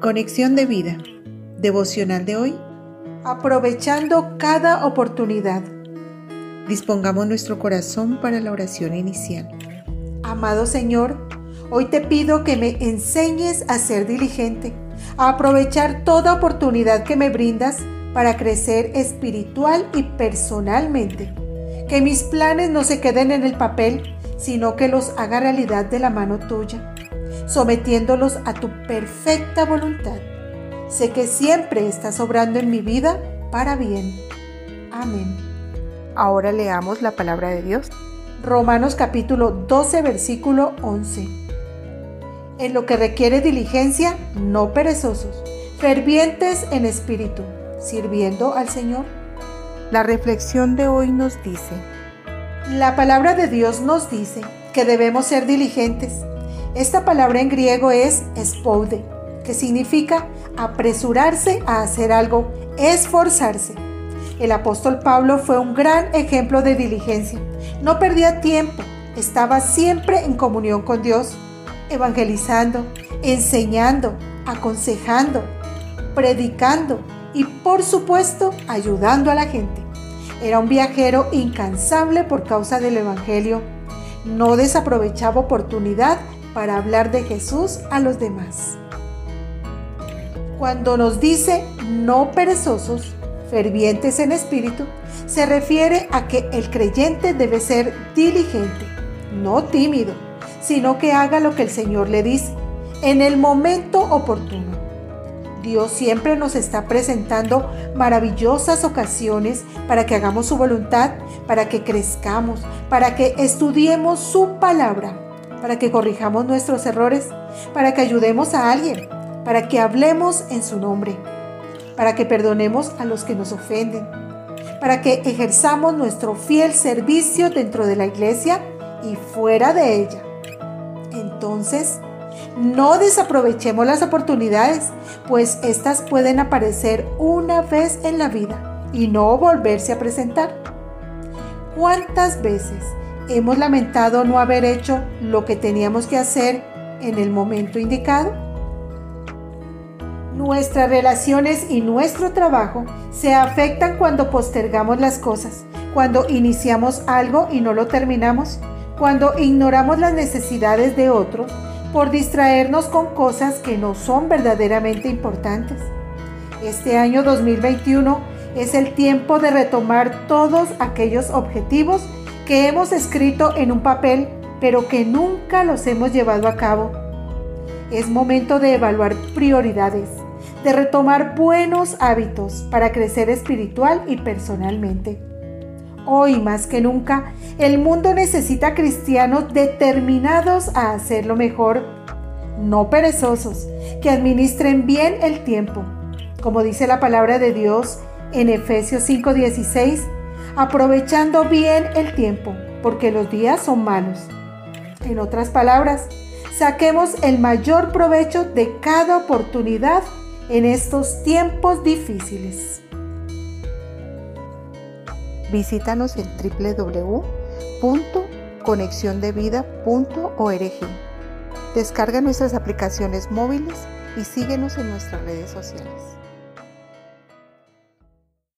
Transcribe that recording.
Conexión de vida. Devocional de hoy. Aprovechando cada oportunidad. Dispongamos nuestro corazón para la oración inicial. Amado Señor, hoy te pido que me enseñes a ser diligente, a aprovechar toda oportunidad que me brindas para crecer espiritual y personalmente. Que mis planes no se queden en el papel, sino que los haga realidad de la mano tuya sometiéndolos a tu perfecta voluntad. Sé que siempre estás obrando en mi vida para bien. Amén. Ahora leamos la palabra de Dios. Romanos capítulo 12 versículo 11. En lo que requiere diligencia, no perezosos, fervientes en espíritu, sirviendo al Señor. La reflexión de hoy nos dice, la palabra de Dios nos dice que debemos ser diligentes esta palabra en griego es espoude, que significa apresurarse a hacer algo, esforzarse. El apóstol Pablo fue un gran ejemplo de diligencia. No perdía tiempo, estaba siempre en comunión con Dios, evangelizando, enseñando, aconsejando, predicando y por supuesto ayudando a la gente. Era un viajero incansable por causa del Evangelio. No desaprovechaba oportunidad para hablar de Jesús a los demás. Cuando nos dice no perezosos, fervientes en espíritu, se refiere a que el creyente debe ser diligente, no tímido, sino que haga lo que el Señor le dice en el momento oportuno. Dios siempre nos está presentando maravillosas ocasiones para que hagamos su voluntad, para que crezcamos, para que estudiemos su palabra para que corrijamos nuestros errores, para que ayudemos a alguien, para que hablemos en su nombre, para que perdonemos a los que nos ofenden, para que ejerzamos nuestro fiel servicio dentro de la iglesia y fuera de ella. Entonces, no desaprovechemos las oportunidades, pues éstas pueden aparecer una vez en la vida y no volverse a presentar. ¿Cuántas veces hemos lamentado no haber hecho lo que teníamos que hacer en el momento indicado? Nuestras relaciones y nuestro trabajo se afectan cuando postergamos las cosas, cuando iniciamos algo y no lo terminamos, cuando ignoramos las necesidades de otro por distraernos con cosas que no son verdaderamente importantes. Este año 2021 es el tiempo de retomar todos aquellos objetivos que hemos escrito en un papel, pero que nunca los hemos llevado a cabo. Es momento de evaluar prioridades, de retomar buenos hábitos para crecer espiritual y personalmente. Hoy más que nunca, el mundo necesita cristianos determinados a hacerlo mejor, no perezosos, que administren bien el tiempo. Como dice la palabra de Dios en Efesios 5:16, aprovechando bien el tiempo, porque los días son malos. En otras palabras, saquemos el mayor provecho de cada oportunidad en estos tiempos difíciles. Visítanos en www.conexiondevida.org. Descarga nuestras aplicaciones móviles y síguenos en nuestras redes sociales.